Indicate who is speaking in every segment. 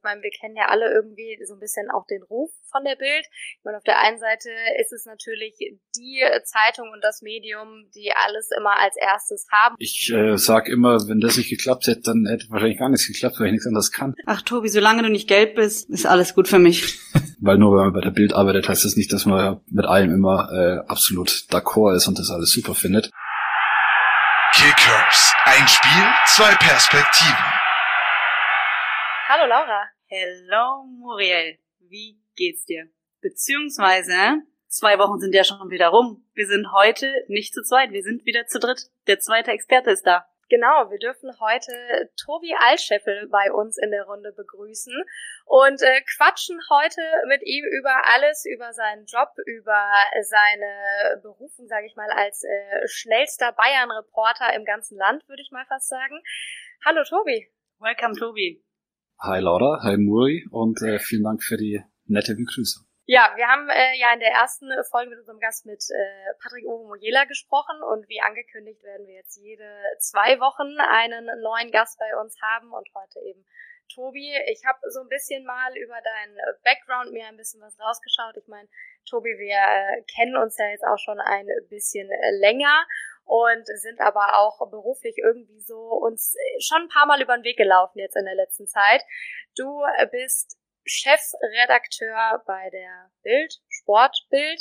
Speaker 1: Ich meine, wir kennen ja alle irgendwie so ein bisschen auch den Ruf von der Bild. Ich meine, auf der einen Seite ist es natürlich die Zeitung und das Medium, die alles immer als erstes haben.
Speaker 2: Ich äh, sag immer, wenn das nicht geklappt hätte, dann hätte wahrscheinlich gar nichts geklappt, weil ich nichts anderes kann.
Speaker 3: Ach Tobi, solange du nicht gelb bist, ist alles gut für mich.
Speaker 2: weil nur wenn man bei der Bild arbeitet, heißt das nicht, dass man mit allem immer äh, absolut d'accord ist und das alles super findet.
Speaker 4: Kickers. Ein Spiel, zwei Perspektiven.
Speaker 1: Hallo Laura.
Speaker 3: Hello Muriel. Wie geht's dir? Beziehungsweise, zwei Wochen sind ja schon wieder rum. Wir sind heute nicht zu zweit, wir sind wieder zu dritt. Der zweite Experte ist da.
Speaker 1: Genau, wir dürfen heute Tobi Altscheffel bei uns in der Runde begrüßen und äh, quatschen heute mit ihm über alles, über seinen Job, über seine Berufung, sage ich mal, als äh, schnellster Bayern-Reporter im ganzen Land, würde ich mal fast sagen. Hallo Tobi.
Speaker 3: Welcome Tobi.
Speaker 2: Hi Laura, hi Muri und äh, vielen Dank für die nette Begrüßung.
Speaker 1: Ja, wir haben äh, ja in der ersten Folge mit unserem Gast mit äh, Patrick Ovomoyela gesprochen und wie angekündigt werden wir jetzt jede zwei Wochen einen neuen Gast bei uns haben und heute eben Tobi. Ich habe so ein bisschen mal über deinen Background mir ein bisschen was rausgeschaut. Ich meine, Tobi, wir äh, kennen uns ja jetzt auch schon ein bisschen länger und sind aber auch beruflich irgendwie so uns schon ein paar Mal über den Weg gelaufen jetzt in der letzten Zeit. Du bist Chefredakteur bei der Bild, Sportbild,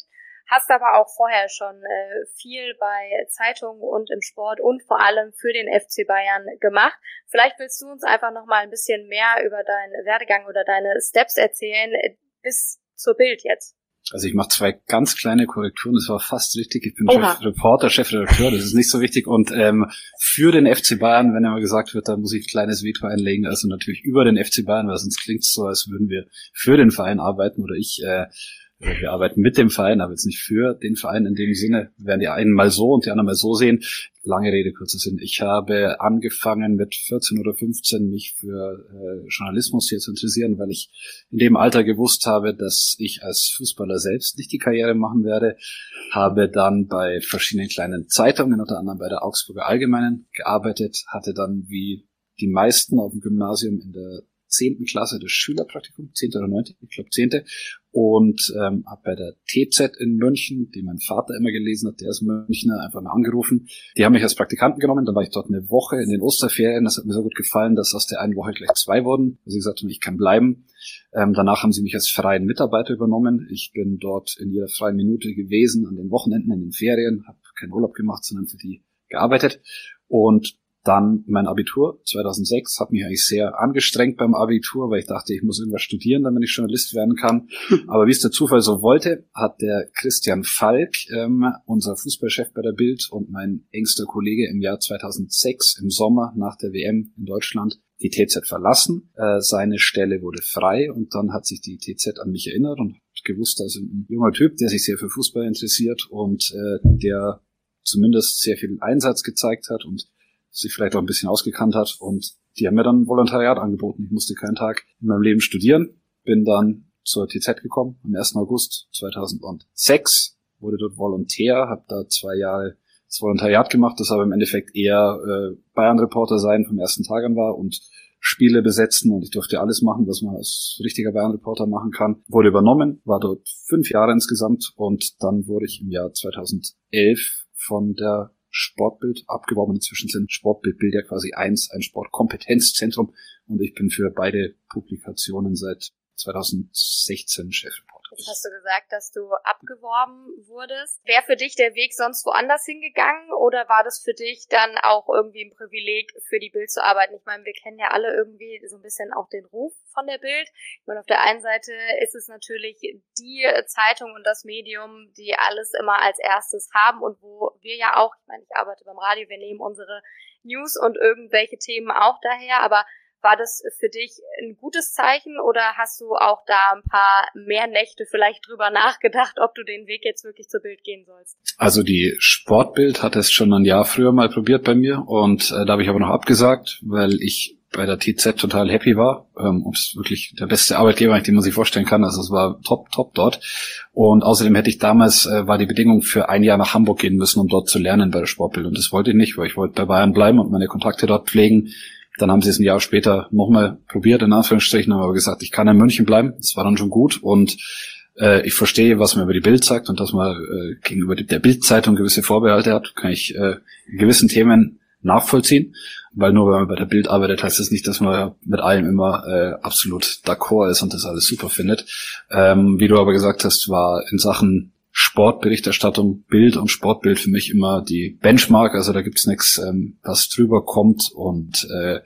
Speaker 1: hast aber auch vorher schon äh, viel bei Zeitungen und im Sport und vor allem für den FC Bayern gemacht. Vielleicht willst du uns einfach noch mal ein bisschen mehr über deinen Werdegang oder deine Steps erzählen äh, bis zur Bild jetzt.
Speaker 2: Also ich mache zwei ganz kleine Korrekturen, das war fast richtig. Ich bin Chef Reporter, Chefredakteur, das ist nicht so wichtig. Und ähm, für den FC Bayern, wenn immer gesagt wird, da muss ich ein kleines Veto einlegen, also natürlich über den FC Bayern, weil sonst klingt es so, als würden wir für den Verein arbeiten oder ich äh, wir arbeiten mit dem Verein, aber jetzt nicht für den Verein in dem Sinne, werden die einen mal so und die anderen mal so sehen. Lange Rede, kurzer Sinn. Ich habe angefangen mit 14 oder 15 mich für äh, Journalismus hier zu interessieren, weil ich in dem Alter gewusst habe, dass ich als Fußballer selbst nicht die Karriere machen werde. Habe dann bei verschiedenen kleinen Zeitungen, unter anderem bei der Augsburger Allgemeinen, gearbeitet, hatte dann wie die meisten auf dem Gymnasium in der zehnten Klasse das Schülerpraktikum, zehnte oder neunte, ich glaube zehnte, und ähm, habe bei der TZ in München, die mein Vater immer gelesen hat, der ist Münchner, einfach mal angerufen. Die haben mich als Praktikanten genommen, dann war ich dort eine Woche in den Osterferien, das hat mir so gut gefallen, dass aus der einen Woche gleich zwei wurden. Also gesagt haben, ich kann bleiben. Ähm, danach haben sie mich als freien Mitarbeiter übernommen. Ich bin dort in jeder freien Minute gewesen, an den Wochenenden, in den Ferien, habe keinen Urlaub gemacht, sondern für die gearbeitet. Und dann mein Abitur 2006 hat mich eigentlich sehr angestrengt beim Abitur, weil ich dachte, ich muss irgendwas studieren, damit ich Journalist werden kann. Aber wie es der Zufall so wollte, hat der Christian Falk, ähm, unser Fußballchef bei der Bild und mein engster Kollege im Jahr 2006 im Sommer nach der WM in Deutschland die TZ verlassen. Äh, seine Stelle wurde frei und dann hat sich die TZ an mich erinnert und gewusst, also ein junger Typ, der sich sehr für Fußball interessiert und äh, der zumindest sehr viel Einsatz gezeigt hat und sich vielleicht auch ein bisschen ausgekannt hat und die haben mir dann Volontariat angeboten. Ich musste keinen Tag in meinem Leben studieren, bin dann zur TZ gekommen am 1. August 2006, wurde dort Volontär, habe da zwei Jahre das Volontariat gemacht, das aber im Endeffekt eher äh, Bayern-Reporter sein vom ersten Tag an war und Spiele besetzen und ich durfte alles machen, was man als richtiger Bayern-Reporter machen kann. Wurde übernommen, war dort fünf Jahre insgesamt und dann wurde ich im Jahr 2011 von der Sportbild abgeworben. Inzwischen sind Sportbild ja quasi eins, ein Sportkompetenzzentrum und ich bin für beide Publikationen seit 2016 Chefreporter.
Speaker 1: Jetzt hast du gesagt, dass du abgeworben wurdest. Wäre für dich der Weg sonst woanders hingegangen oder war das für dich dann auch irgendwie ein Privileg, für die Bild zu arbeiten? Ich meine, wir kennen ja alle irgendwie so ein bisschen auch den Ruf von der Bild. Ich meine, auf der einen Seite ist es natürlich die Zeitung und das Medium, die alles immer als erstes haben und wo wir ja auch, ich meine, ich arbeite beim Radio, wir nehmen unsere News und irgendwelche Themen auch daher, aber war das für dich ein gutes Zeichen oder hast du auch da ein paar mehr Nächte vielleicht drüber nachgedacht, ob du den Weg jetzt wirklich zur Bild gehen sollst?
Speaker 2: Also die Sportbild hat es schon ein Jahr früher mal probiert bei mir und äh, da habe ich aber noch abgesagt, weil ich bei der TZ total happy war. Ähm, es wirklich der beste Arbeitgeber, den man sich vorstellen kann. Also es war top, top dort. Und außerdem hätte ich damals, äh, war die Bedingung für ein Jahr nach Hamburg gehen müssen, um dort zu lernen bei der Sportbild. Und das wollte ich nicht, weil ich wollte bei Bayern bleiben und meine Kontakte dort pflegen Dann haben sie es ein Jahr später nochmal probiert, in Anführungsstrichen, haben aber gesagt, ich kann in München bleiben. Das war dann schon gut und äh, ich verstehe, was man über die Bild sagt und dass man äh, gegenüber der Bildzeitung gewisse Vorbehalte hat, kann ich äh, in gewissen Themen nachvollziehen, weil nur wenn man bei der Bild arbeitet, heißt das nicht, dass man mit allem immer äh, absolut d'accord ist und das alles super findet. Ähm, wie du aber gesagt hast, war in Sachen Sportberichterstattung, Bild und Sportbild für mich immer die Benchmark. Also da gibt's nichts, ähm, was drüber kommt und äh,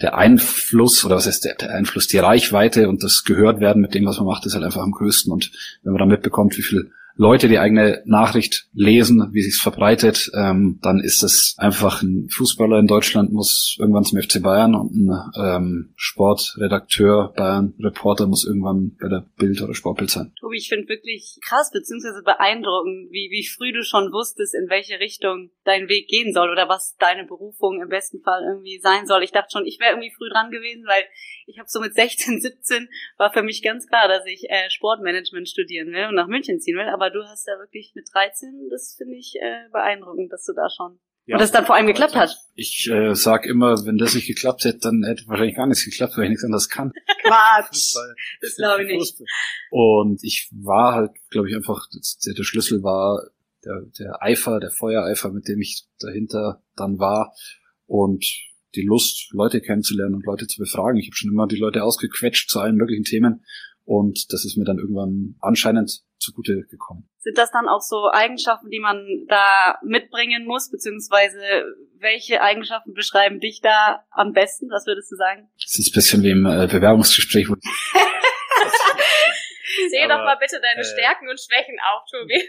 Speaker 2: der Einfluss oder was heißt der, der Einfluss, die Reichweite und das gehört werden mit dem, was man macht, ist halt einfach am größten. Und wenn man dann mitbekommt, wie viel Leute die eigene Nachricht lesen, wie sich's verbreitet, ähm, dann ist es einfach ein Fußballer in Deutschland muss irgendwann zum FC Bayern und ein ähm, Sportredakteur, Bayern Reporter muss irgendwann bei der Bild oder Sportbild sein.
Speaker 3: Tobi, ich finde wirklich krass beziehungsweise beeindruckend, wie, wie früh du schon wusstest, in welche Richtung dein Weg gehen soll oder was deine Berufung im besten Fall irgendwie sein soll. Ich dachte schon, ich wäre irgendwie früh dran gewesen, weil ich habe so mit 16, 17 war für mich ganz klar, dass ich äh, Sportmanagement studieren will und nach München ziehen will. Aber du hast ja wirklich mit 13, das finde ich äh, beeindruckend, dass du da schon ja. Und das dann vor allem geklappt hat.
Speaker 2: Ich äh, sag immer, wenn das nicht geklappt hätte, dann hätte wahrscheinlich gar nichts geklappt, weil ich nichts anderes kann.
Speaker 3: Quatsch. das glaube ich nicht.
Speaker 2: Und ich war halt, glaube ich, einfach, der, der Schlüssel war der, der Eifer, der Feuereifer, mit dem ich dahinter dann war. Und die Lust, Leute kennenzulernen und Leute zu befragen. Ich habe schon immer die Leute ausgequetscht zu allen möglichen Themen und das ist mir dann irgendwann anscheinend zugute gekommen.
Speaker 3: Sind das dann auch so Eigenschaften, die man da mitbringen muss, beziehungsweise welche Eigenschaften beschreiben dich da am besten? Was würdest du sagen?
Speaker 2: Das ist ein bisschen wie im äh,
Speaker 1: Sehe doch mal bitte deine äh, Stärken und Schwächen auf, Tobi.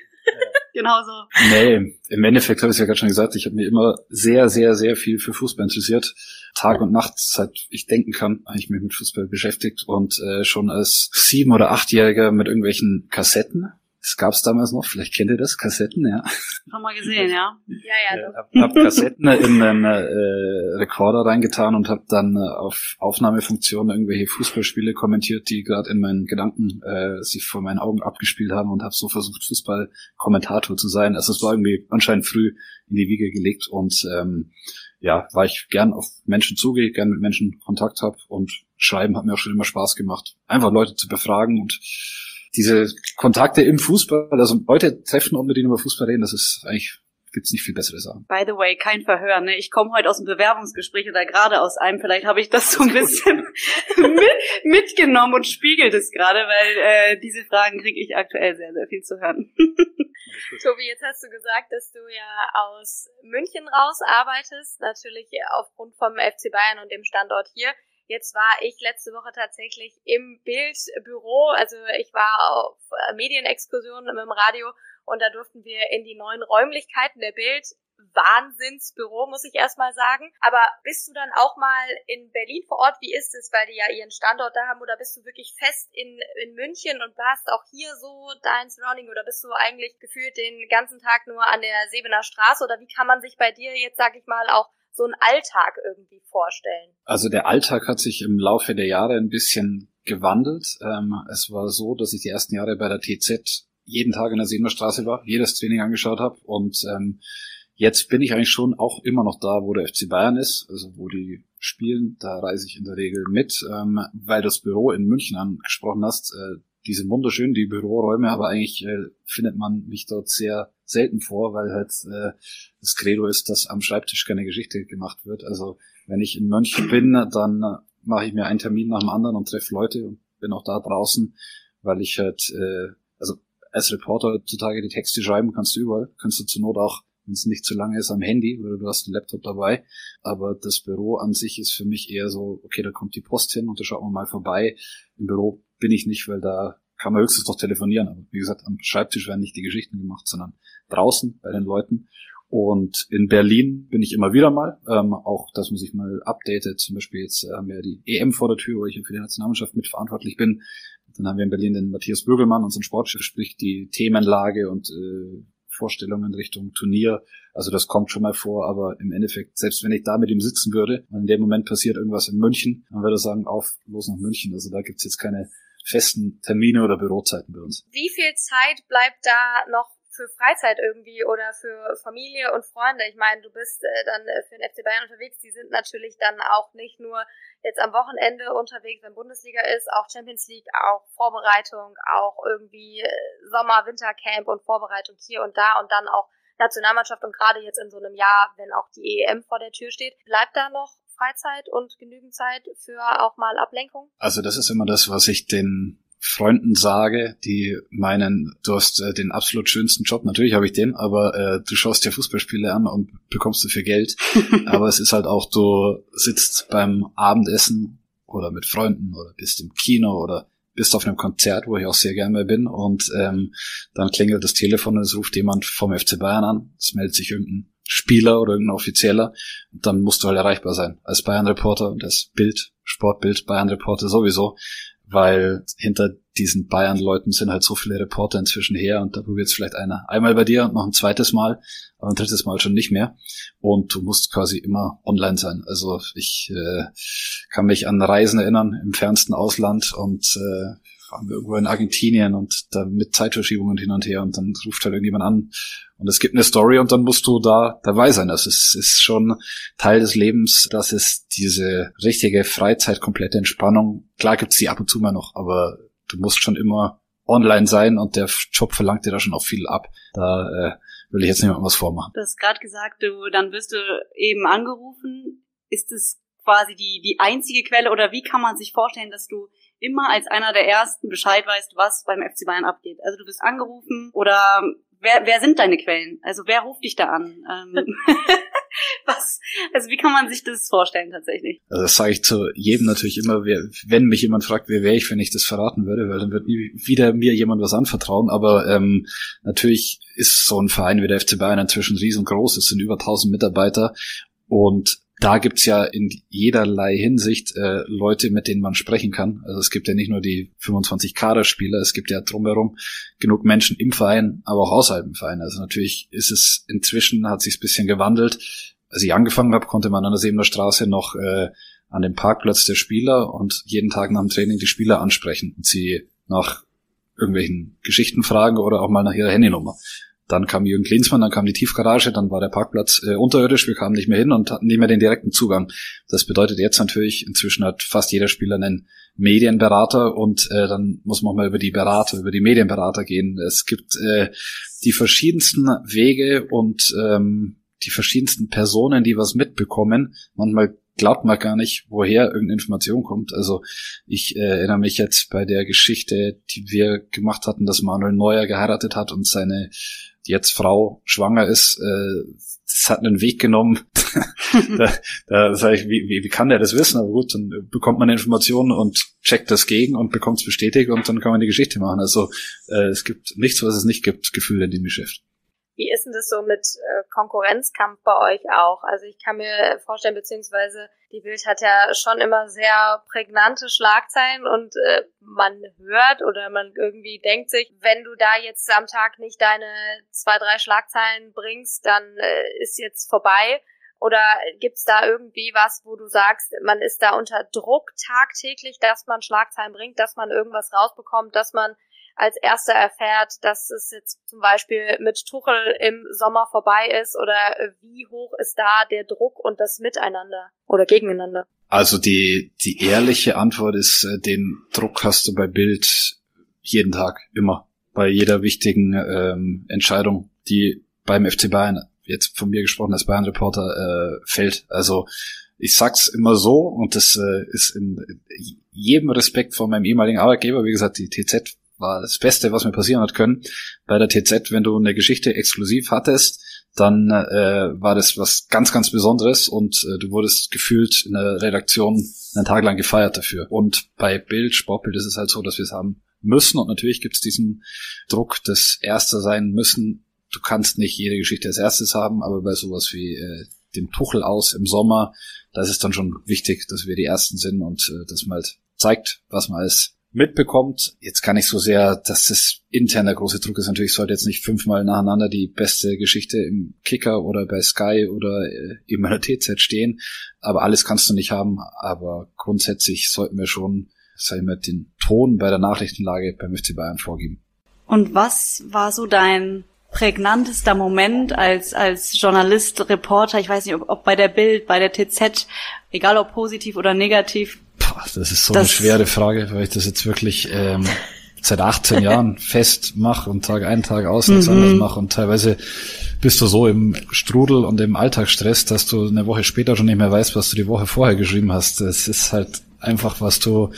Speaker 3: Genauso.
Speaker 2: Nee, im Endeffekt habe ich es ja gerade schon gesagt, ich habe mir immer sehr, sehr, sehr viel für Fußball interessiert. Tag und Nacht, seit ich denken kann, habe ich mich mit Fußball beschäftigt und äh, schon als sieben- oder achtjähriger mit irgendwelchen Kassetten das gab's damals noch, vielleicht kennt ihr das, Kassetten, ja.
Speaker 3: Haben wir gesehen, ja.
Speaker 1: Ja, ja.
Speaker 2: Hab, hab Kassetten in einen äh, Rekorder reingetan und habe dann äh, auf Aufnahmefunktion irgendwelche Fußballspiele kommentiert, die gerade in meinen Gedanken äh, sich vor meinen Augen abgespielt haben und habe so versucht, Fußballkommentator zu sein. Also es war irgendwie anscheinend früh in die Wiege gelegt und ähm, ja, war ich gern auf Menschen zugehe, gern mit Menschen Kontakt habe und Schreiben hat mir auch schon immer Spaß gemacht. Einfach Leute zu befragen und diese Kontakte im Fußball, also Leute treffen und mit ihnen über Fußball reden, das ist eigentlich gibt's nicht viel bessere Sachen.
Speaker 3: By the way, kein Verhör, ne? Ich komme heute aus dem Bewerbungsgespräch oder gerade aus einem, vielleicht habe ich das so ein bisschen mit, mitgenommen und spiegelt es gerade, weil äh, diese Fragen kriege ich aktuell sehr, sehr viel zu hören.
Speaker 1: Tobi, jetzt hast du gesagt, dass du ja aus München raus arbeitest, natürlich aufgrund vom FC Bayern und dem Standort hier. Jetzt war ich letzte Woche tatsächlich im Bildbüro, also ich war auf äh, Medienexkursionen im Radio und da durften wir in die neuen Räumlichkeiten der Bild Wahnsinnsbüro, muss ich erstmal sagen. Aber bist du dann auch mal in Berlin vor Ort? Wie ist es, weil die ja ihren Standort da haben? Oder bist du wirklich fest in, in München und hast auch hier so dein Surrounding? Oder bist du eigentlich gefühlt den ganzen Tag nur an der Sebener Straße? Oder wie kann man sich bei dir jetzt, sag ich mal, auch so einen Alltag irgendwie vorstellen?
Speaker 2: Also der Alltag hat sich im Laufe der Jahre ein bisschen gewandelt. Ähm, es war so, dass ich die ersten Jahre bei der TZ jeden Tag in der Siebener war, jedes Training angeschaut habe und ähm, jetzt bin ich eigentlich schon auch immer noch da, wo der FC Bayern ist, also wo die spielen, da reise ich in der Regel mit, ähm, weil das Büro in München angesprochen hast, äh, die sind wunderschön, die Büroräume, aber eigentlich äh, findet man mich dort sehr selten vor, weil halt äh, das Credo ist, dass am Schreibtisch keine Geschichte gemacht wird. Also wenn ich in Mönch bin, dann mache ich mir einen Termin nach dem anderen und treffe Leute und bin auch da draußen, weil ich halt, äh, also als Reporter heutzutage die Texte schreiben kannst du überall, kannst du zur Not auch, wenn es nicht zu lange ist, am Handy oder du hast einen Laptop dabei. Aber das Büro an sich ist für mich eher so, okay, da kommt die Post hin und da schaut man mal vorbei. Im Büro bin ich nicht, weil da kann man höchstens noch telefonieren. Aber wie gesagt, am Schreibtisch werden nicht die Geschichten gemacht, sondern draußen bei den Leuten. Und in Berlin bin ich immer wieder mal, ähm, auch dass man sich mal updatet. Zum Beispiel jetzt haben wir die EM vor der Tür, wo ich für die Nationalmannschaft mitverantwortlich bin. Dann haben wir in Berlin den Matthias Bürgelmann, unseren Sportchef, sprich die Themenlage und äh, Vorstellungen Richtung Turnier. Also das kommt schon mal vor, aber im Endeffekt, selbst wenn ich da mit ihm sitzen würde und in dem Moment passiert irgendwas in München, dann würde er sagen, auf, los nach München. Also da gibt's jetzt keine festen Termine oder Bürozeiten bei uns.
Speaker 1: Wie viel Zeit bleibt da noch für Freizeit irgendwie oder für Familie und Freunde. Ich meine, du bist äh, dann äh, für den FC Bayern unterwegs. Die sind natürlich dann auch nicht nur jetzt am Wochenende unterwegs, wenn Bundesliga ist, auch Champions League, auch Vorbereitung, auch irgendwie äh, Sommer, Wintercamp und Vorbereitung hier und da und dann auch Nationalmannschaft und gerade jetzt in so einem Jahr, wenn auch die EM vor der Tür steht, bleibt da noch Freizeit und genügend Zeit für auch mal Ablenkung?
Speaker 2: Also das ist immer das, was ich den Freunden sage, die meinen, du hast äh, den absolut schönsten Job, natürlich habe ich den, aber äh, du schaust dir Fußballspiele an und bekommst dafür Geld. aber es ist halt auch, du sitzt beim Abendessen oder mit Freunden oder bist im Kino oder bist auf einem Konzert, wo ich auch sehr gerne bin und ähm, dann klingelt das Telefon und es ruft jemand vom FC Bayern an, es meldet sich irgendein Spieler oder irgendein Offizieller, dann musst du halt erreichbar sein. Als Bayern-Reporter und als Bild, Sportbild, Bayern-Reporter sowieso weil hinter diesen Bayern-Leuten sind halt so viele Reporter inzwischen her und da probiert es vielleicht einer einmal bei dir und noch ein zweites Mal, aber ein drittes Mal schon nicht mehr. Und du musst quasi immer online sein. Also ich äh, kann mich an Reisen erinnern im fernsten Ausland und äh, waren wir irgendwo in Argentinien und da mit Zeitverschiebungen hin und her und dann ruft halt irgendjemand an und es gibt eine Story und dann musst du da dabei sein. Das ist, ist schon Teil des Lebens. Das ist diese richtige Freizeit, komplette Entspannung. Klar gibt's die ab und zu mal noch, aber du musst schon immer online sein und der Job verlangt dir da schon auch viel ab. Da äh, will ich jetzt mal was vormachen.
Speaker 3: Du hast gerade gesagt, du, dann wirst du eben angerufen. Ist es quasi die, die einzige Quelle oder wie kann man sich vorstellen, dass du immer als einer der ersten Bescheid weißt, was beim FC Bayern abgeht? Also du bist angerufen oder wer, wer sind deine Quellen? Also wer ruft dich da an? Ähm, was, also wie kann man sich das vorstellen tatsächlich?
Speaker 2: Also das sage ich zu jedem natürlich immer, wer, wenn mich jemand fragt, wer wäre ich, wenn ich das verraten würde, weil dann wird nie wieder mir jemand was anvertrauen. Aber ähm, natürlich ist so ein Verein wie der FC Bayern inzwischen riesengroß. Es sind über 1000 Mitarbeiter und da gibt's ja in jederlei Hinsicht äh, Leute, mit denen man sprechen kann. Also es gibt ja nicht nur die 25 Kaderspieler, es gibt ja drumherum genug Menschen im Verein, aber auch außerhalb im Verein. Also natürlich ist es inzwischen, hat sich ein bisschen gewandelt. Als ich angefangen habe, konnte man an der Sebener Straße noch äh, an dem Parkplatz der Spieler und jeden Tag nach dem Training die Spieler ansprechen und sie nach irgendwelchen Geschichten fragen oder auch mal nach ihrer Handynummer. Dann kam Jürgen Klinsmann, dann kam die Tiefgarage, dann war der Parkplatz äh, unterirdisch, wir kamen nicht mehr hin und hatten nicht mehr den direkten Zugang. Das bedeutet jetzt natürlich, inzwischen hat fast jeder Spieler einen Medienberater und äh, dann muss man mal über die Berater, über die Medienberater gehen. Es gibt äh, die verschiedensten Wege und ähm, die verschiedensten Personen, die was mitbekommen. Manchmal glaubt man gar nicht, woher irgendeine Information kommt. Also ich äh, erinnere mich jetzt bei der Geschichte, die wir gemacht hatten, dass Manuel Neuer geheiratet hat und seine jetzt Frau schwanger ist, äh, das hat einen Weg genommen. da da sage ich, wie, wie, wie kann der das wissen? Aber gut, dann bekommt man Informationen und checkt das gegen und bekommt es bestätigt und dann kann man die Geschichte machen. Also äh, es gibt nichts, was es nicht gibt, Gefühle in dem Geschäft.
Speaker 1: Wie ist denn das so mit äh, Konkurrenzkampf bei euch auch? Also ich kann mir vorstellen, beziehungsweise die Bild hat ja schon immer sehr prägnante Schlagzeilen und äh, man hört oder man irgendwie denkt sich, wenn du da jetzt am Tag nicht deine zwei, drei Schlagzeilen bringst, dann äh, ist jetzt vorbei. Oder gibt's da irgendwie was, wo du sagst, man ist da unter Druck tagtäglich, dass man Schlagzeilen bringt, dass man irgendwas rausbekommt, dass man als erster erfährt, dass es jetzt zum Beispiel mit Tuchel im Sommer vorbei ist oder wie hoch ist da der Druck und das Miteinander oder gegeneinander?
Speaker 2: Also die, die ehrliche Antwort ist, äh, den Druck hast du bei Bild jeden Tag, immer. Bei jeder wichtigen ähm, Entscheidung, die beim FC Bayern, jetzt von mir gesprochen als Bayern-Reporter, äh, fällt. Also ich sag's immer so und das äh, ist in jedem Respekt von meinem ehemaligen Arbeitgeber, wie gesagt, die TZ war das Beste, was mir passieren hat können. Bei der TZ, wenn du eine Geschichte exklusiv hattest, dann äh, war das was ganz, ganz Besonderes und äh, du wurdest gefühlt in der Redaktion einen Tag lang gefeiert dafür. Und bei Bild, Sportbild ist es halt so, dass wir es haben müssen und natürlich gibt es diesen Druck des Erster sein müssen. Du kannst nicht jede Geschichte als erstes haben, aber bei sowas wie äh, dem Tuchel aus im Sommer, da ist es dann schon wichtig, dass wir die Ersten sind und äh, dass man halt zeigt, was man als mitbekommt. Jetzt kann ich so sehr, dass das intern der große Druck ist. Natürlich sollte jetzt nicht fünfmal nacheinander die beste Geschichte im Kicker oder bei Sky oder äh, in der TZ stehen. Aber alles kannst du nicht haben. Aber grundsätzlich sollten wir schon, sag ich mal, den Ton bei der Nachrichtenlage beim FC Bayern vorgeben.
Speaker 3: Und was war so dein prägnantester Moment als, als Journalist, Reporter, ich weiß nicht, ob, ob bei der Bild, bei der TZ, egal ob positiv oder negativ?
Speaker 2: Das ist so das eine schwere Frage, weil ich das jetzt wirklich ähm, seit 18 Jahren fest mache und Tag ein, Tag aus nichts mhm. anderes mache und teilweise bist du so im Strudel und im Alltagsstress, dass du eine Woche später schon nicht mehr weißt, was du die Woche vorher geschrieben hast. Es ist halt einfach, was du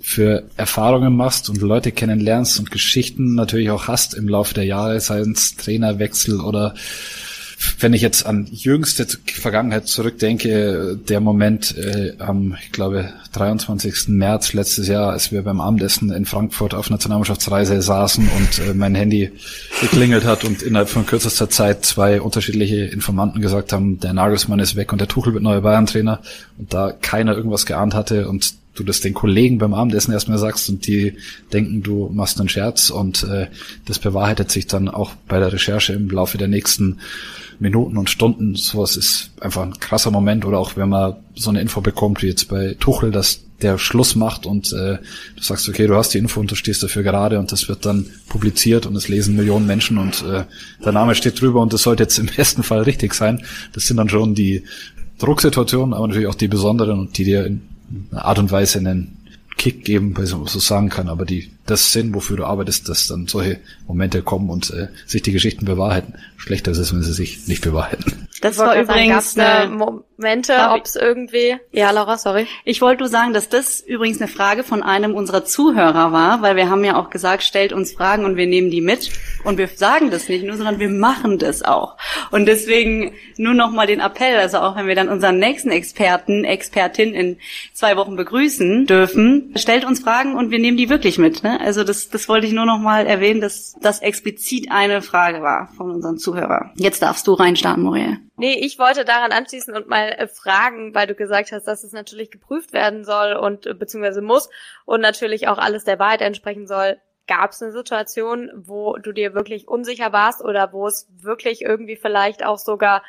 Speaker 2: für Erfahrungen machst und Leute kennenlernst und Geschichten natürlich auch hast im Laufe der Jahre, sei es Trainerwechsel oder wenn ich jetzt an jüngste Vergangenheit zurückdenke, der Moment äh, am, ich glaube, 23. März letztes Jahr, als wir beim Abendessen in Frankfurt auf Nationalmannschaftsreise saßen und äh, mein Handy geklingelt hat und innerhalb von kürzester Zeit zwei unterschiedliche Informanten gesagt haben, der Nagelsmann ist weg und der Tuchel wird neuer Bayern-Trainer und da keiner irgendwas geahnt hatte und du das den Kollegen beim Abendessen erstmal sagst und die denken, du machst einen Scherz und äh, das bewahrheitet sich dann auch bei der Recherche im Laufe der nächsten Minuten und Stunden. Sowas ist einfach ein krasser Moment. Oder auch wenn man so eine Info bekommt, wie jetzt bei Tuchel, dass der Schluss macht und äh, du sagst, okay, du hast die Info und du stehst dafür gerade und das wird dann publiziert und es lesen Millionen Menschen und äh, der Name steht drüber und das sollte jetzt im besten Fall richtig sein. Das sind dann schon die Drucksituationen, aber natürlich auch die besonderen und die dir in Art und Weise einen Kick geben, weil man so sagen kann, aber die das sind, wofür du arbeitest, dass dann solche Momente kommen und äh, sich die Geschichten bewahrheiten. Schlechter ist es, wenn sie sich nicht bewahrheiten.
Speaker 1: Das war übrigens sagen, eine Momente, ob es irgendwie. Ja, Laura, sorry.
Speaker 3: Ich wollte nur sagen, dass das übrigens eine Frage von einem unserer Zuhörer war, weil wir haben ja auch gesagt, stellt uns Fragen und wir nehmen die mit. Und wir sagen das nicht nur, sondern wir machen das auch. Und deswegen nur noch mal den Appell, also auch wenn wir dann unseren nächsten Experten, Expertin in zwei Wochen begrüßen dürfen, stellt uns Fragen und wir nehmen die wirklich mit. Ne? Also das, das wollte ich nur noch mal erwähnen, dass das explizit eine Frage war von unseren Zuhörern. Jetzt darfst du reinstarten, Muriel.
Speaker 1: Nee, ich wollte daran anschließen und mal äh, fragen, weil du gesagt hast, dass es natürlich geprüft werden soll und äh, beziehungsweise muss und natürlich auch alles der Wahrheit entsprechen soll. Gab es eine Situation, wo du dir wirklich unsicher warst oder wo es wirklich irgendwie vielleicht auch sogar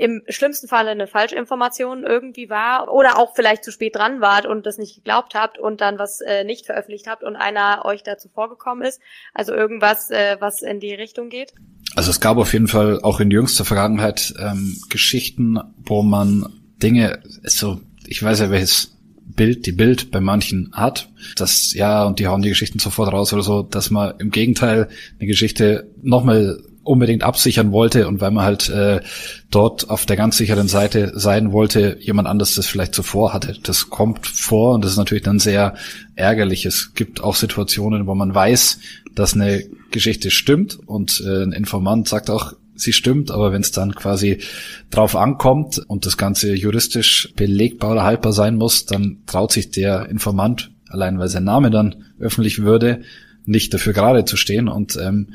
Speaker 1: im schlimmsten Falle eine Falschinformation irgendwie war oder auch vielleicht zu spät dran wart und das nicht geglaubt habt und dann was äh, nicht veröffentlicht habt und einer euch dazu vorgekommen ist? Also irgendwas, äh, was in die Richtung geht?
Speaker 2: Also es gab auf jeden Fall auch in jüngster Vergangenheit ähm, Geschichten, wo man Dinge, so ich weiß ja welches Bild, die Bild bei manchen hat, dass ja und die hauen die Geschichten sofort raus oder so, dass man im Gegenteil eine Geschichte nochmal unbedingt absichern wollte und weil man halt äh, dort auf der ganz sicheren Seite sein wollte, jemand anders das vielleicht zuvor hatte. Das kommt vor und das ist natürlich dann sehr ärgerlich. Es gibt auch Situationen, wo man weiß, dass eine Geschichte stimmt und äh, ein Informant sagt auch, sie stimmt, aber wenn es dann quasi drauf ankommt und das Ganze juristisch belegbar oder haltbar sein muss, dann traut sich der Informant, allein weil sein Name dann öffentlich würde, nicht dafür gerade zu stehen und ähm,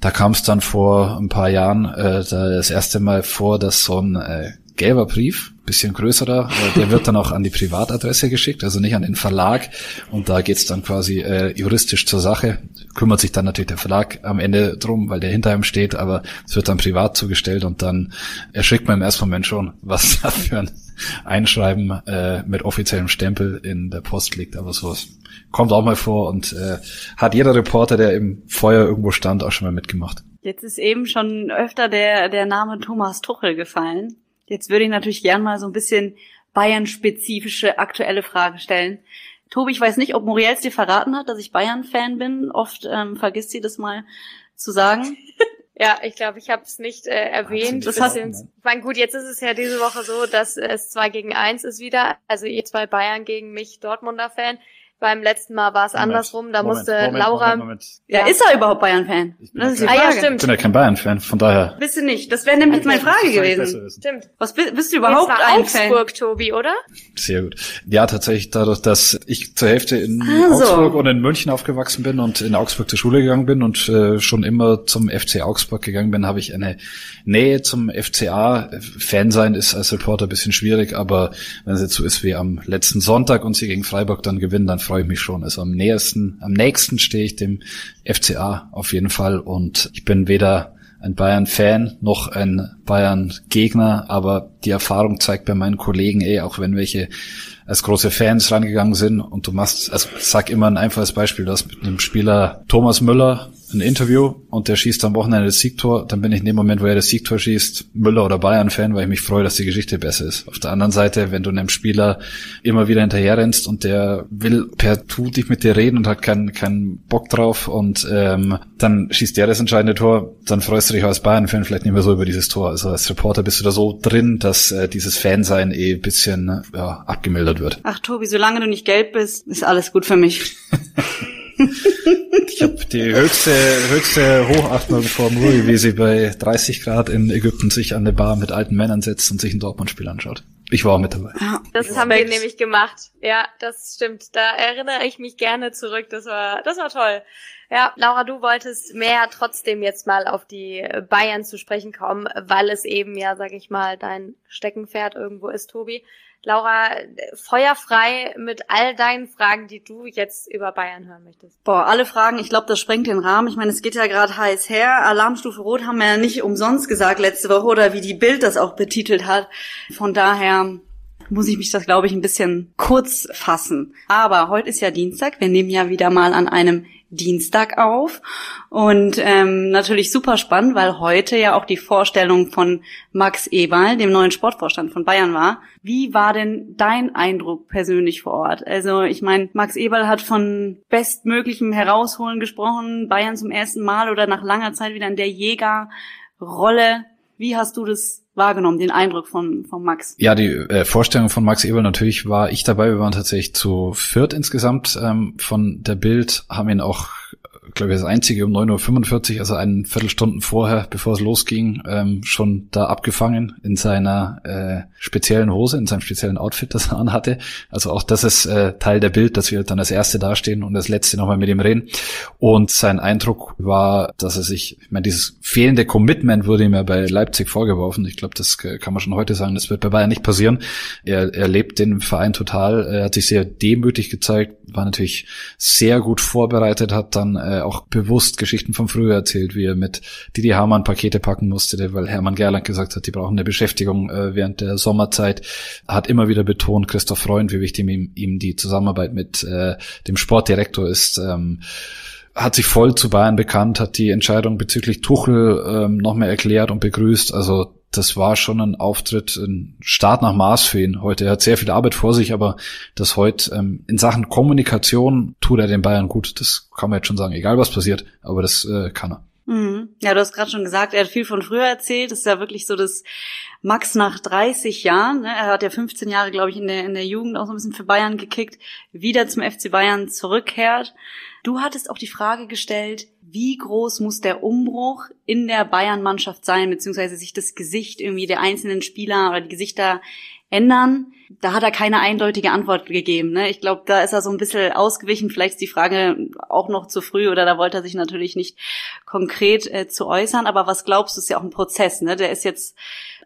Speaker 2: da kam es dann vor ein paar Jahren äh, das erste Mal vor, dass so ein äh, gelber Brief, bisschen größerer, äh, der wird dann auch an die Privatadresse geschickt, also nicht an den Verlag. Und da geht's dann quasi äh, juristisch zur Sache. Kümmert sich dann natürlich der Verlag am Ende drum, weil der hinter ihm steht, aber es wird dann privat zugestellt und dann erschrickt man im ersten Moment schon, was da für ein Einschreiben äh, mit offiziellem Stempel in der Post liegt. Aber sowas kommt auch mal vor und äh, hat jeder Reporter, der im Feuer irgendwo stand, auch schon mal mitgemacht.
Speaker 3: Jetzt ist eben schon öfter der, der Name Thomas Tuchel gefallen. Jetzt würde ich natürlich gern mal so ein bisschen Bayern-spezifische aktuelle Frage stellen. Tobi, ich weiß nicht, ob Muriels dir verraten hat, dass ich Bayern-Fan bin. Oft ähm, vergisst sie das mal zu sagen.
Speaker 1: Ja, ich glaube, ich habe es nicht äh, erwähnt. Das heißt, ich meine, gut, jetzt ist es ja diese Woche so, dass es zwei gegen eins ist wieder. Also ihr zwei Bayern gegen mich Dortmunder Fan. Beim letzten Mal war es andersrum, da Moment, musste Moment, Laura. Moment,
Speaker 3: ja. ja, ist er überhaupt Bayern-Fan?
Speaker 1: Das ist die Frage. Ah, ja, stimmt.
Speaker 2: Ich bin ja kein Bayern-Fan, von daher.
Speaker 3: Bist du nicht? Das wäre nämlich meine Frage gewesen. Stimmt. Was bist, bist du überhaupt
Speaker 1: Jetzt war ein Augsburg, Fan? Tobi, oder?
Speaker 2: Sehr gut. Ja, tatsächlich dadurch, dass ich zur Hälfte in also. Augsburg und in München aufgewachsen bin und in Augsburg zur Schule gegangen bin und äh, schon immer zum FC Augsburg gegangen bin, habe ich eine Nähe zum FCA. Fan sein ist als Reporter ein bisschen schwierig, aber wenn es jetzt so ist wie am letzten Sonntag und sie gegen Freiburg dann gewinnen, dann freue ich mich schon. Also am nächsten, am nächsten stehe ich dem FCA auf jeden Fall und ich bin weder ein Bayern-Fan noch ein Bayern-Gegner, aber die Erfahrung zeigt bei meinen Kollegen eh, auch wenn welche als große Fans rangegangen sind und du machst, also sag immer ein einfaches Beispiel, du hast mit einem Spieler Thomas Müller ein Interview und der schießt am Wochenende das Siegtor, dann bin ich in dem Moment, wo er das Siegtor schießt, Müller oder Bayern-Fan, weil ich mich freue, dass die Geschichte besser ist. Auf der anderen Seite, wenn du einem Spieler immer wieder hinterher rennst und der will per Tu dich mit dir reden und hat keinen keinen Bock drauf und ähm, dann schießt der das entscheidende Tor, dann freust du dich als Bayern-Fan vielleicht nicht mehr so über dieses Tor. Also als Reporter bist du da so drin, dass äh, dieses Fansein eh bisschen ja, abgemildert wird.
Speaker 3: Ach Tobi, solange du nicht gelb bist, ist alles gut für mich.
Speaker 2: Ich habe die höchste, höchste Hochachtung vor Muri, wie sie bei 30 Grad in Ägypten sich an der Bar mit alten Männern setzt und sich ein Dortmund-Spiel anschaut. Ich war auch mit dabei.
Speaker 1: Ja, das Respekt. haben wir nämlich gemacht. Ja, das stimmt. Da erinnere ich mich gerne zurück. Das war, das war toll. Ja, Laura, du wolltest mehr trotzdem jetzt mal auf die Bayern zu sprechen kommen, weil es eben ja, sag ich mal, dein Steckenpferd irgendwo ist, Tobi. Laura, feuerfrei mit all deinen Fragen, die du jetzt über Bayern hören möchtest.
Speaker 3: Boah, alle Fragen, ich glaube, das sprengt den Rahmen. Ich meine, es geht ja gerade heiß her. Alarmstufe Rot haben wir ja nicht umsonst gesagt letzte Woche oder wie die Bild das auch betitelt hat. Von daher muss ich mich das, glaube ich, ein bisschen kurz fassen. Aber heute ist ja Dienstag. Wir nehmen ja wieder mal an einem Dienstag auf. Und ähm, natürlich super spannend, weil heute ja auch die Vorstellung von Max Eberl, dem neuen Sportvorstand von Bayern war. Wie war denn dein Eindruck persönlich vor Ort? Also ich meine, Max Eberl hat von bestmöglichem Herausholen gesprochen, Bayern zum ersten Mal oder nach langer Zeit wieder in der Jägerrolle. Wie hast du das wahrgenommen, den Eindruck von, von Max?
Speaker 2: Ja, die äh, Vorstellung von Max Eberl natürlich war ich dabei. Wir waren tatsächlich zu viert insgesamt ähm, von der Bild, haben ihn auch glaube ich, das einzige um 9.45 Uhr, also einen Viertelstunden vorher, bevor es losging, ähm, schon da abgefangen in seiner äh, speziellen Hose, in seinem speziellen Outfit, das er anhatte. Also auch das ist äh, Teil der Bild, dass wir dann als Erste dastehen und das Letzte nochmal mit ihm reden. Und sein Eindruck war, dass er sich, ich meine, dieses fehlende Commitment wurde ihm ja bei Leipzig vorgeworfen. Ich glaube, das kann man schon heute sagen, das wird bei Bayern nicht passieren. Er, er lebt den Verein total, er hat sich sehr demütig gezeigt, war natürlich sehr gut vorbereitet, hat dann äh, auch bewusst Geschichten von früher erzählt, wie er mit Didi Hamann Pakete packen musste, weil Hermann Gerland gesagt hat, die brauchen eine Beschäftigung äh, während der Sommerzeit. Hat immer wieder betont, Christoph Freund, wie wichtig ihm, ihm die Zusammenarbeit mit äh, dem Sportdirektor ist. Ähm, hat sich voll zu Bayern bekannt, hat die Entscheidung bezüglich Tuchel ähm, noch mehr erklärt und begrüßt. Also das war schon ein Auftritt, ein Start nach Maß für ihn heute. Er hat sehr viel Arbeit vor sich, aber das heute ähm, in Sachen Kommunikation tut er den Bayern gut. Das kann man jetzt schon sagen, egal was passiert, aber das äh, kann er.
Speaker 3: Mhm. Ja, du hast gerade schon gesagt, er hat viel von früher erzählt. Das ist ja wirklich so das Max nach 30 Jahren. Ne? Er hat ja 15 Jahre, glaube ich, in der, in der Jugend auch so ein bisschen für Bayern gekickt, wieder zum FC Bayern zurückkehrt. Du hattest auch die Frage gestellt, wie groß muss der Umbruch in der Bayern-Mannschaft sein, beziehungsweise sich das Gesicht irgendwie der einzelnen Spieler oder die Gesichter ändern? Da hat er keine eindeutige Antwort gegeben. Ne? Ich glaube, da ist er so ein bisschen ausgewichen. Vielleicht ist die Frage auch noch zu früh oder da wollte er sich natürlich nicht konkret äh, zu äußern. Aber was glaubst du, ist ja auch ein Prozess. Ne? Der ist jetzt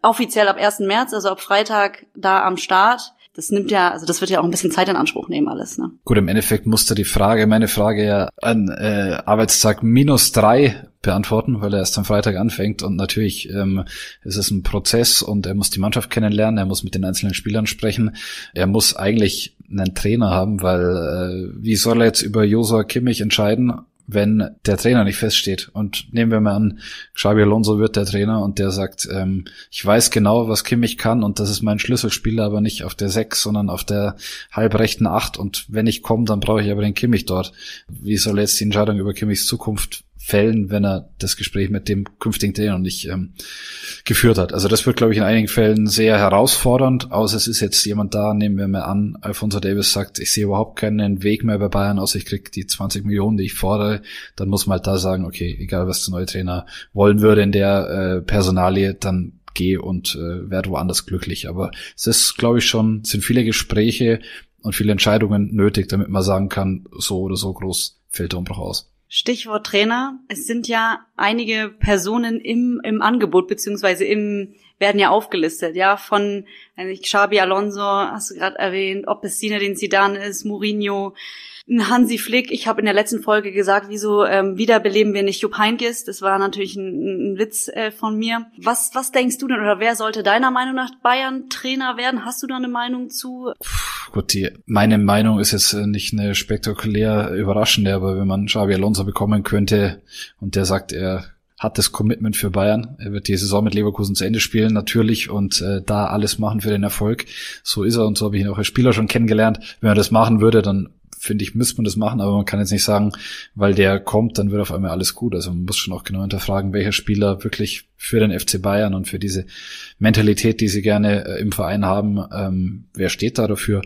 Speaker 3: offiziell ab 1. März, also ab Freitag, da am Start das nimmt ja, also das wird ja auch ein bisschen Zeit in Anspruch nehmen alles. Ne?
Speaker 2: Gut, im Endeffekt musste die Frage, meine Frage ja an äh, Arbeitstag minus drei beantworten, weil er erst am Freitag anfängt und natürlich ähm, ist es ein Prozess und er muss die Mannschaft kennenlernen, er muss mit den einzelnen Spielern sprechen, er muss eigentlich einen Trainer haben, weil äh, wie soll er jetzt über Josua Kimmich entscheiden, wenn der Trainer nicht feststeht. Und nehmen wir mal an, Xabi Alonso wird der Trainer und der sagt, ähm, ich weiß genau, was Kimmich kann und das ist mein Schlüsselspieler, aber nicht auf der 6, sondern auf der halbrechten 8 und wenn ich komme, dann brauche ich aber den Kimmich dort. Wie soll jetzt die Entscheidung über Kimmichs Zukunft Fällen, wenn er das Gespräch mit dem künftigen Trainer nicht ähm, geführt hat. Also das wird, glaube ich, in einigen Fällen sehr herausfordernd, außer es ist jetzt jemand da, nehmen wir mal an, Alfonso Davis sagt, ich sehe überhaupt keinen Weg mehr bei Bayern, außer ich krieg die 20 Millionen, die ich fordere, dann muss man halt da sagen, okay, egal was der neue Trainer wollen würde in der äh, Personalie, dann geh und äh, werde woanders glücklich. Aber es ist, glaube ich, schon, sind viele Gespräche und viele Entscheidungen nötig, damit man sagen kann, so oder so groß fällt der Umbruch aus.
Speaker 3: Stichwort Trainer. Es sind ja einige Personen im, im Angebot, beziehungsweise im, werden ja aufgelistet, ja, von also Xabi Alonso, hast du gerade erwähnt, ob es Zinedine Zidane ist, Mourinho, Hansi Flick, ich habe in der letzten Folge gesagt, wieso ähm, wiederbeleben wir nicht Jupp Heynckes? Das war natürlich ein, ein Witz äh, von mir. Was, was denkst du denn oder wer sollte deiner Meinung nach Bayern Trainer werden? Hast du da eine Meinung zu?
Speaker 2: Gut, die, meine Meinung ist jetzt äh, nicht eine spektakulär überraschende, aber wenn man Xabi Alonso bekommen könnte und der sagt, er hat das Commitment für Bayern. Er wird die Saison mit Leverkusen zu Ende spielen, natürlich, und äh, da alles machen für den Erfolg. So ist er und so habe ich ihn auch als Spieler schon kennengelernt. Wenn er das machen würde, dann finde ich, müsste man das machen, aber man kann jetzt nicht sagen, weil der kommt, dann wird auf einmal alles gut. Also man muss schon auch genau hinterfragen, welcher Spieler wirklich für den FC Bayern und für diese Mentalität, die sie gerne äh, im Verein haben, ähm, wer steht da dafür?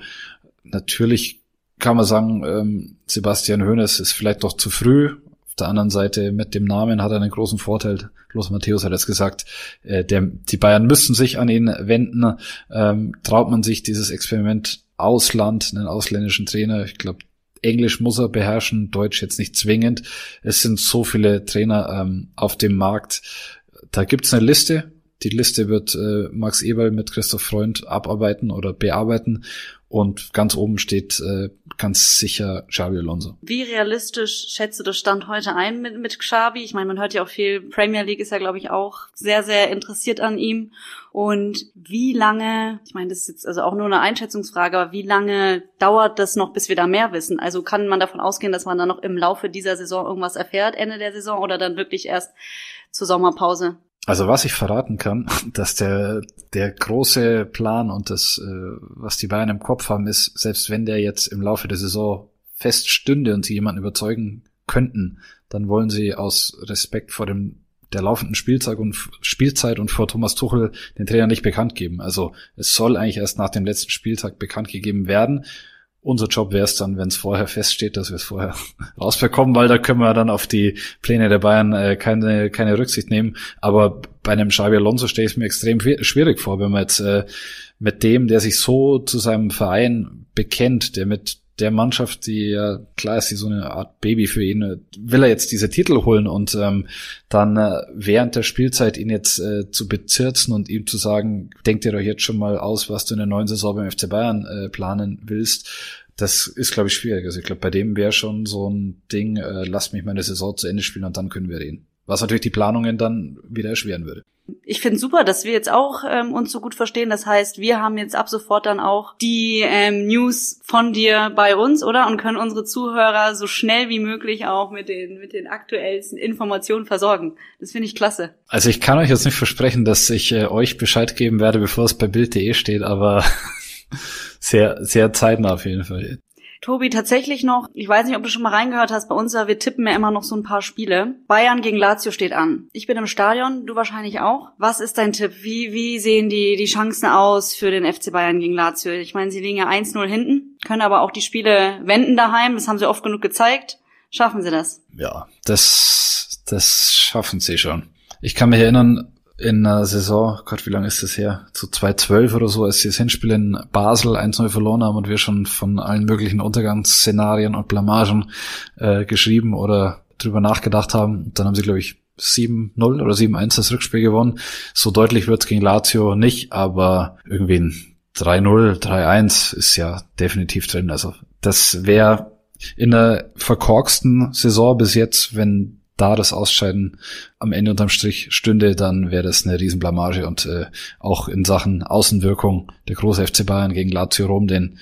Speaker 2: Natürlich kann man sagen, ähm, Sebastian Hoeneß ist vielleicht doch zu früh. Auf der anderen Seite mit dem Namen hat er einen großen Vorteil. Los Matthäus hat jetzt gesagt, äh, der, die Bayern müssen sich an ihn wenden. Ähm, traut man sich dieses Experiment Ausland, einen ausländischen Trainer? Ich glaube, Englisch muss er beherrschen, Deutsch jetzt nicht zwingend. Es sind so viele Trainer ähm, auf dem Markt. Da gibt's eine Liste. Die Liste wird äh, Max Eberl mit Christoph Freund abarbeiten oder bearbeiten. Und ganz oben steht äh, ganz sicher Xabi Alonso.
Speaker 3: Wie realistisch schätze das Stand heute ein mit, mit Xabi? Ich meine, man hört ja auch viel, Premier League ist ja, glaube ich, auch sehr, sehr interessiert an ihm. Und wie lange, ich meine, das ist jetzt also auch nur eine Einschätzungsfrage, aber wie lange dauert das noch, bis wir da mehr wissen? Also kann man davon ausgehen, dass man dann noch im Laufe dieser Saison irgendwas erfährt, Ende der Saison, oder dann wirklich erst zur Sommerpause?
Speaker 2: Also was ich verraten kann, dass der, der große Plan und das, äh, was die Bayern im Kopf haben, ist, selbst wenn der jetzt im Laufe der Saison feststünde und sie jemanden überzeugen könnten, dann wollen sie aus Respekt vor dem der laufenden Spielzeit und Spielzeit und vor Thomas Tuchel den Trainer nicht bekannt geben. Also es soll eigentlich erst nach dem letzten Spieltag bekannt gegeben werden. Unser Job wäre es dann, wenn es vorher feststeht, dass wir es vorher rausbekommen, weil da können wir dann auf die Pläne der Bayern äh, keine, keine Rücksicht nehmen. Aber bei einem Xabi Alonso stelle ich es mir extrem schwierig vor, wenn man jetzt äh, mit dem, der sich so zu seinem Verein bekennt, der mit der Mannschaft, die ja klar ist, die so eine Art Baby für ihn, will er jetzt diese Titel holen und ähm, dann äh, während der Spielzeit ihn jetzt äh, zu bezirzen und ihm zu sagen, denkt ihr doch jetzt schon mal aus, was du in der neuen Saison beim FC Bayern äh, planen willst. Das ist, glaube ich, schwierig. Also ich glaube, bei dem wäre schon so ein Ding, äh, lass mich meine Saison zu Ende spielen und dann können wir reden. Was natürlich die Planungen dann wieder erschweren würde.
Speaker 3: Ich finde super, dass wir jetzt auch ähm, uns so gut verstehen. Das heißt, wir haben jetzt ab sofort dann auch die ähm, News von dir bei uns, oder? Und können unsere Zuhörer so schnell wie möglich auch mit den, mit den aktuellsten Informationen versorgen. Das finde ich klasse.
Speaker 2: Also ich kann euch jetzt nicht versprechen, dass ich äh, euch Bescheid geben werde, bevor es bei Bild.de steht, aber sehr, sehr zeitnah auf jeden Fall.
Speaker 3: Tobi, tatsächlich noch, ich weiß nicht, ob du schon mal reingehört hast, bei uns, wir tippen ja immer noch so ein paar Spiele. Bayern gegen Lazio steht an. Ich bin im Stadion, du wahrscheinlich auch. Was ist dein Tipp? Wie, wie sehen die, die Chancen aus für den FC Bayern gegen Lazio? Ich meine, sie liegen ja 1-0 hinten, können aber auch die Spiele wenden daheim, das haben sie oft genug gezeigt. Schaffen sie das?
Speaker 2: Ja, das, das schaffen sie schon. Ich kann mich erinnern, in einer Saison, Gott, wie lange ist das her? Zu 2012 oder so, als sie das Hinspiel in Basel 1-0 verloren haben und wir schon von allen möglichen Untergangsszenarien und Blamagen äh, geschrieben oder drüber nachgedacht haben. dann haben sie, glaube ich, 7-0 oder 7-1 das Rückspiel gewonnen. So deutlich wird's gegen Lazio nicht, aber irgendwie ein 3-0, 3-1 ist ja definitiv drin. Also das wäre in der verkorksten Saison bis jetzt, wenn da das Ausscheiden am Ende unterm Strich stünde, dann wäre das eine Riesenblamage und äh, auch in Sachen Außenwirkung der große FC Bayern gegen Lazio Rom, den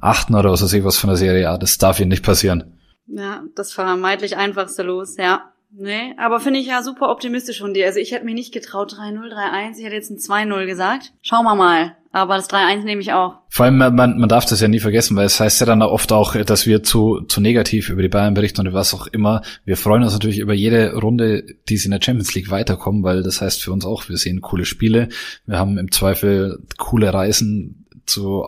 Speaker 2: achten oder was weiß ich was von der Serie A, das darf ihnen nicht passieren.
Speaker 3: Ja, das vermeintlich einfachste Los, ja. Nee, aber finde ich ja super optimistisch von dir. Also ich hätte mir nicht getraut 3-0, 3-1. Ich hätte jetzt ein 2-0 gesagt. Schauen wir mal. Aber das 3-1 nehme ich auch.
Speaker 2: Vor allem, man, man darf das ja nie vergessen, weil es heißt ja dann oft auch, dass wir zu, zu negativ über die Bayern berichten und was auch immer. Wir freuen uns natürlich über jede Runde, die sie in der Champions League weiterkommen, weil das heißt für uns auch, wir sehen coole Spiele. Wir haben im Zweifel coole Reisen zu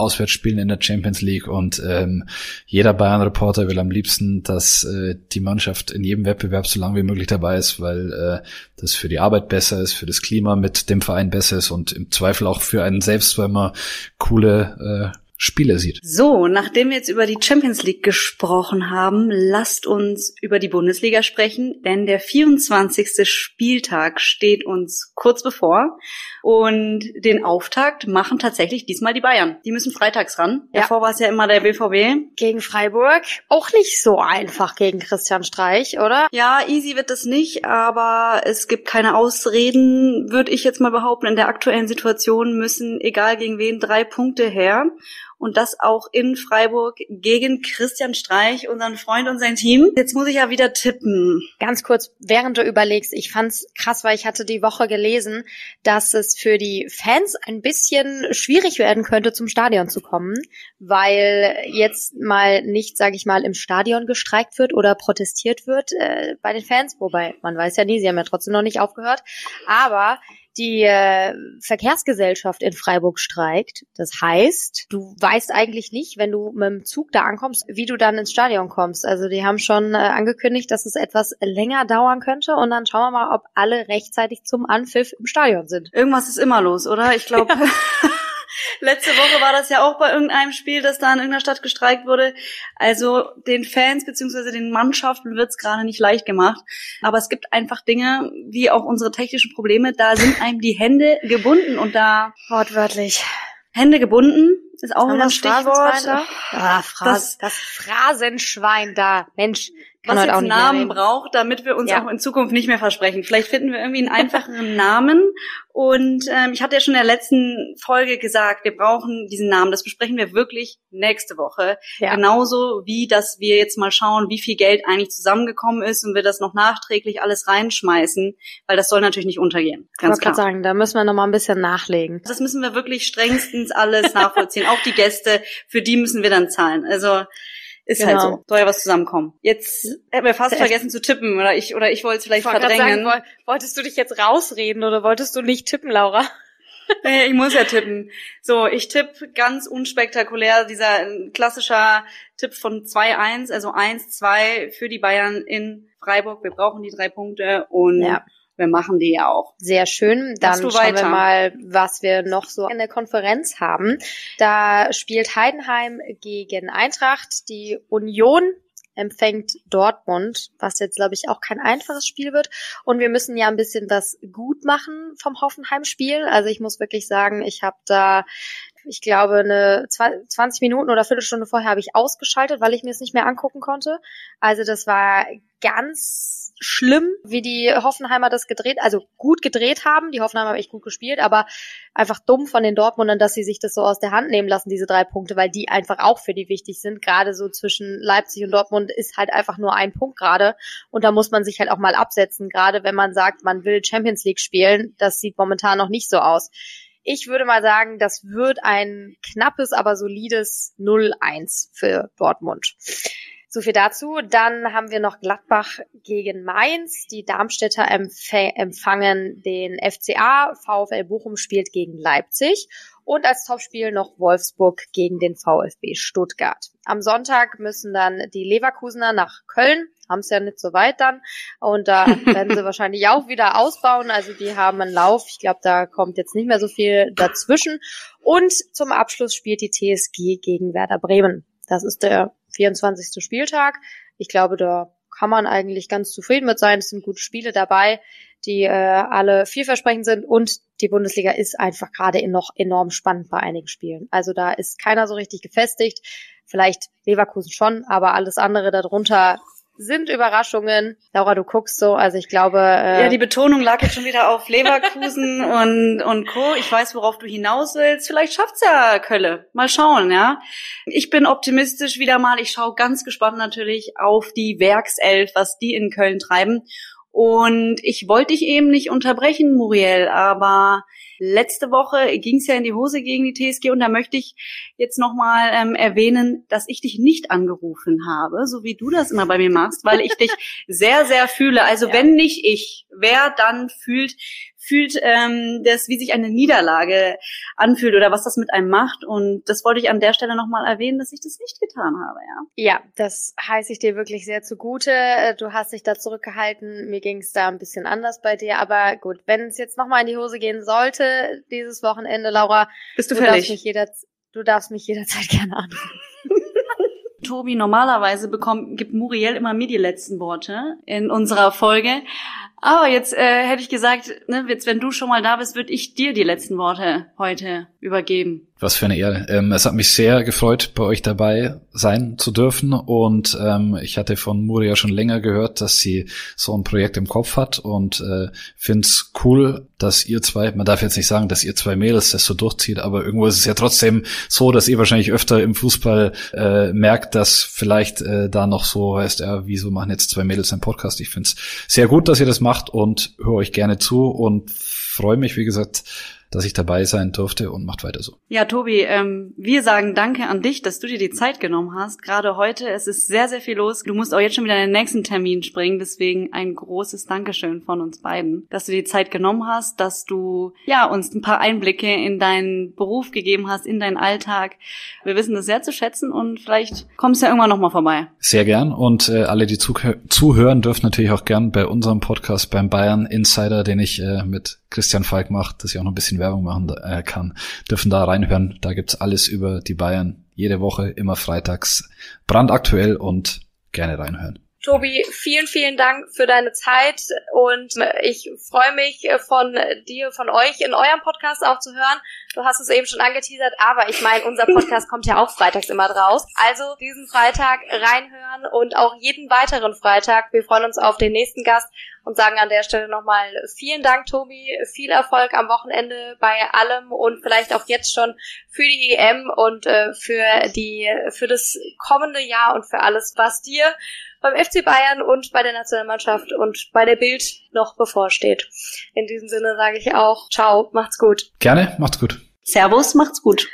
Speaker 2: Auswärtsspielen in der Champions League und ähm, jeder Bayern-Reporter will am liebsten, dass äh, die Mannschaft in jedem Wettbewerb so lange wie möglich dabei ist, weil äh, das für die Arbeit besser ist, für das Klima mit dem Verein besser ist und im Zweifel auch für einen selbst, weil man coole äh, Spieler sieht.
Speaker 3: So, nachdem wir jetzt über die Champions League gesprochen haben, lasst uns über die Bundesliga sprechen, denn der 24. Spieltag steht uns kurz bevor und den Auftakt machen tatsächlich diesmal die Bayern. Die müssen freitags ran. Ja. Davor war es ja immer der BVB.
Speaker 1: Gegen Freiburg. Auch nicht so einfach gegen Christian Streich, oder?
Speaker 3: Ja, easy wird das nicht, aber es gibt keine Ausreden, würde ich jetzt mal behaupten. In der aktuellen Situation müssen, egal gegen wen, drei Punkte her und das auch in Freiburg gegen Christian Streich, unseren Freund und sein Team. Jetzt muss ich ja wieder tippen.
Speaker 1: Ganz kurz, während du überlegst, ich fand's krass, weil ich hatte die Woche gelesen, dass es für die Fans ein bisschen schwierig werden könnte, zum Stadion zu kommen, weil jetzt mal nicht, sage ich mal, im Stadion gestreikt wird oder protestiert wird äh, bei den Fans, wobei man weiß ja nie, sie haben ja trotzdem noch nicht aufgehört, aber die äh, Verkehrsgesellschaft in Freiburg streikt. Das heißt, du weißt eigentlich nicht, wenn du mit dem Zug da ankommst, wie du dann ins Stadion kommst. Also die haben schon äh, angekündigt, dass es etwas länger dauern könnte und dann schauen wir mal, ob alle rechtzeitig zum Anpfiff im Stadion sind.
Speaker 3: Irgendwas ist immer los, oder? Ich glaube. Ja. Letzte Woche war das ja auch bei irgendeinem Spiel, das da in irgendeiner Stadt gestreikt wurde. Also den Fans beziehungsweise den Mannschaften wird's gerade nicht leicht gemacht. Aber es gibt einfach Dinge, wie auch unsere technischen Probleme, da sind einem die Hände gebunden und da
Speaker 1: wortwörtlich
Speaker 3: Hände gebunden ist auch wieder ein Stichwort.
Speaker 1: Ah, Phras das, das Phrasenschwein da. Mensch,
Speaker 3: Kann was jetzt Namen braucht, damit wir uns ja. auch in Zukunft nicht mehr versprechen. Vielleicht finden wir irgendwie einen einfacheren Namen. Und ähm, ich hatte ja schon in der letzten Folge gesagt, wir brauchen diesen Namen. Das besprechen wir wirklich nächste Woche. Ja. Genauso wie, dass wir jetzt mal schauen, wie viel Geld eigentlich zusammengekommen ist und wir das noch nachträglich alles reinschmeißen, weil das soll natürlich nicht untergehen.
Speaker 1: Ganz ich klar. sagen, da müssen wir noch mal ein bisschen nachlegen.
Speaker 3: Das müssen wir wirklich strengstens alles nachvollziehen. Auch die Gäste, für die müssen wir dann zahlen. Also ist halt genau. halt so. Soll ja was zusammenkommen. Jetzt hätten wir fast vergessen zu tippen, oder ich, oder ich wollte es vielleicht verdrängen.
Speaker 1: Sagen, wolltest du dich jetzt rausreden oder wolltest du nicht tippen, Laura?
Speaker 3: Nee, ich muss ja tippen. So, ich tippe ganz unspektakulär, dieser klassischer Tipp von 2-1, also 1-2 für die Bayern in Freiburg. Wir brauchen die drei Punkte und ja wir machen die ja auch.
Speaker 1: Sehr schön. Dann schauen weiter. wir mal, was wir noch so in der Konferenz haben. Da spielt Heidenheim gegen Eintracht. Die Union empfängt Dortmund, was jetzt, glaube ich, auch kein einfaches Spiel wird. Und wir müssen ja ein bisschen was gut machen vom Hoffenheim-Spiel. Also ich muss wirklich sagen, ich habe da ich glaube, eine 20 Minuten oder Viertelstunde vorher habe ich ausgeschaltet, weil ich mir es nicht mehr angucken konnte. Also das war ganz schlimm, wie die Hoffenheimer das gedreht, also gut gedreht haben. Die Hoffenheimer haben echt gut gespielt, aber einfach dumm von den Dortmundern, dass sie sich das so aus der Hand nehmen lassen, diese drei Punkte, weil die einfach auch für die wichtig sind. Gerade so zwischen Leipzig und Dortmund ist halt einfach nur ein Punkt gerade. Und da muss man sich halt auch mal absetzen, gerade wenn man sagt, man will Champions League spielen. Das sieht momentan noch nicht so aus. Ich würde mal sagen, das wird ein knappes, aber solides 0-1 für Dortmund. So viel dazu. Dann haben wir noch Gladbach gegen Mainz. Die Darmstädter empfangen den FCA. VfL Bochum spielt gegen Leipzig. Und als Topspiel noch Wolfsburg gegen den VfB Stuttgart. Am Sonntag müssen dann die Leverkusener nach Köln, haben es ja nicht so weit dann. Und da werden sie wahrscheinlich auch wieder ausbauen. Also die haben einen Lauf. Ich glaube, da kommt jetzt nicht mehr so viel dazwischen. Und zum Abschluss spielt die TSG gegen Werder Bremen. Das ist der 24. Spieltag. Ich glaube, da kann man eigentlich ganz zufrieden mit sein. Es sind gute Spiele dabei, die äh, alle vielversprechend sind und die Bundesliga ist einfach gerade noch enorm spannend bei einigen Spielen. Also da ist keiner so richtig gefestigt. Vielleicht Leverkusen schon, aber alles andere darunter sind Überraschungen. Laura, du guckst so, also ich glaube. Äh
Speaker 3: ja, die Betonung lag jetzt schon wieder auf Leverkusen und, und Co. Ich weiß, worauf du hinaus willst. Vielleicht schafft's ja Kölle. Mal schauen, ja. Ich bin optimistisch wieder mal. Ich schaue ganz gespannt natürlich auf die Werkself, was die in Köln treiben. Und ich wollte dich eben nicht unterbrechen, Muriel, aber letzte Woche ging es ja in die Hose gegen die TSG und da möchte ich jetzt nochmal ähm, erwähnen, dass ich dich nicht angerufen habe, so wie du das immer bei mir machst, weil ich dich sehr, sehr fühle. Also ja. wenn nicht ich, wer dann fühlt, fühlt ähm, das, wie sich eine Niederlage anfühlt oder was das mit einem macht. Und das wollte ich an der Stelle nochmal erwähnen, dass ich das nicht getan habe, ja.
Speaker 1: Ja, das heiße ich dir wirklich sehr zugute. Du hast dich da zurückgehalten. Mir ging es da ein bisschen anders bei dir. Aber gut, wenn es jetzt nochmal in die Hose gehen sollte, dieses Wochenende, Laura,
Speaker 3: bist du, du fertig?
Speaker 1: Mich jeder Du darfst mich jederzeit gerne anrufen.
Speaker 3: Tobi, normalerweise bekommt, gibt Muriel immer mir die letzten Worte in unserer Folge. Aber jetzt äh, hätte ich gesagt, ne, jetzt, wenn du schon mal da bist, würde ich dir die letzten Worte heute übergeben.
Speaker 2: Was für eine Ehre. Ähm, es hat mich sehr gefreut, bei euch dabei sein zu dürfen. Und ähm, ich hatte von Muria schon länger gehört, dass sie so ein Projekt im Kopf hat und äh, finde es cool, dass ihr zwei, man darf jetzt nicht sagen, dass ihr zwei Mädels das so durchzieht, aber irgendwo ist es ja trotzdem so, dass ihr wahrscheinlich öfter im Fußball äh, merkt, dass vielleicht äh, da noch so heißt, ja, wieso machen jetzt zwei Mädels einen Podcast? Ich finde es sehr gut, dass ihr das macht und höre euch gerne zu und freue mich, wie gesagt, dass ich dabei sein durfte und macht weiter so.
Speaker 3: Ja, Tobi, ähm, wir sagen danke an dich, dass du dir die Zeit genommen hast. Gerade heute, es ist sehr, sehr viel los. Du musst auch jetzt schon wieder in den nächsten Termin springen. Deswegen ein großes Dankeschön von uns beiden, dass du die Zeit genommen hast, dass du ja uns ein paar Einblicke in deinen Beruf gegeben hast, in deinen Alltag. Wir wissen das sehr zu schätzen und vielleicht kommst du ja irgendwann nochmal vorbei.
Speaker 2: Sehr gern und äh, alle, die zuhören, dürfen natürlich auch gern bei unserem Podcast beim Bayern Insider, den ich äh, mit Christian Falk macht, dass ich auch noch ein bisschen Werbung machen äh, kann, dürfen da reinhören. Da gibt's alles über die Bayern. Jede Woche, immer freitags, brandaktuell und gerne reinhören.
Speaker 1: Tobi, vielen, vielen Dank für deine Zeit und ich freue mich von dir, von euch in eurem Podcast auch zu hören. Du hast es eben schon angeteasert, aber ich meine, unser Podcast kommt ja auch freitags immer draus. Also diesen Freitag reinhören und auch jeden weiteren Freitag. Wir freuen uns auf den nächsten Gast und sagen an der Stelle nochmal vielen Dank, Tobi. Viel Erfolg am Wochenende bei allem und vielleicht auch jetzt schon für die EM und äh, für die, für das kommende Jahr und für alles, was dir beim FC Bayern und bei der Nationalmannschaft und bei der Bild noch bevorsteht. In diesem Sinne sage ich auch, ciao, macht's gut.
Speaker 2: Gerne, macht's gut.
Speaker 3: Servus, macht's gut.